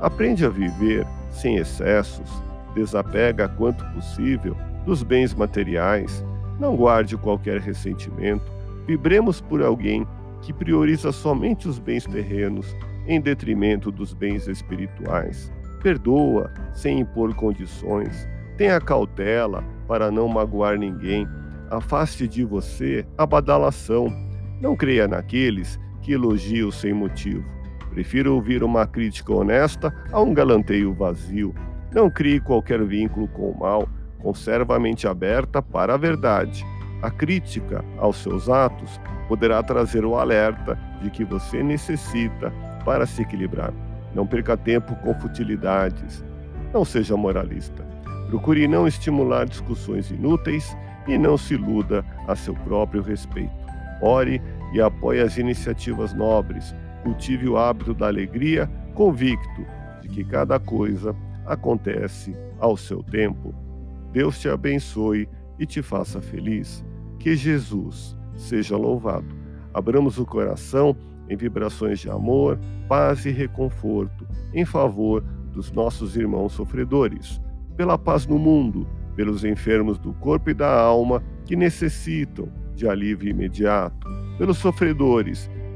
Aprende a viver sem excessos, desapega quanto possível dos bens materiais não guarde qualquer ressentimento. Vibremos por alguém que prioriza somente os bens terrenos em detrimento dos bens espirituais. Perdoa sem impor condições. Tenha cautela para não magoar ninguém. Afaste de você a badalação. Não creia naqueles que elogiam sem motivo. Prefira ouvir uma crítica honesta a um galanteio vazio. Não crie qualquer vínculo com o mal conserva a mente aberta para a verdade. A crítica aos seus atos poderá trazer o alerta de que você necessita para se equilibrar. Não perca tempo com futilidades. Não seja moralista. Procure não estimular discussões inúteis e não se iluda a seu próprio respeito. Ore e apoie as iniciativas nobres. Cultive o hábito da alegria, convicto de que cada coisa acontece ao seu tempo. Deus te abençoe e te faça feliz. Que Jesus seja louvado. Abramos o coração em vibrações de amor, paz e reconforto em favor dos nossos irmãos sofredores, pela paz no mundo, pelos enfermos do corpo e da alma que necessitam de alívio imediato, pelos sofredores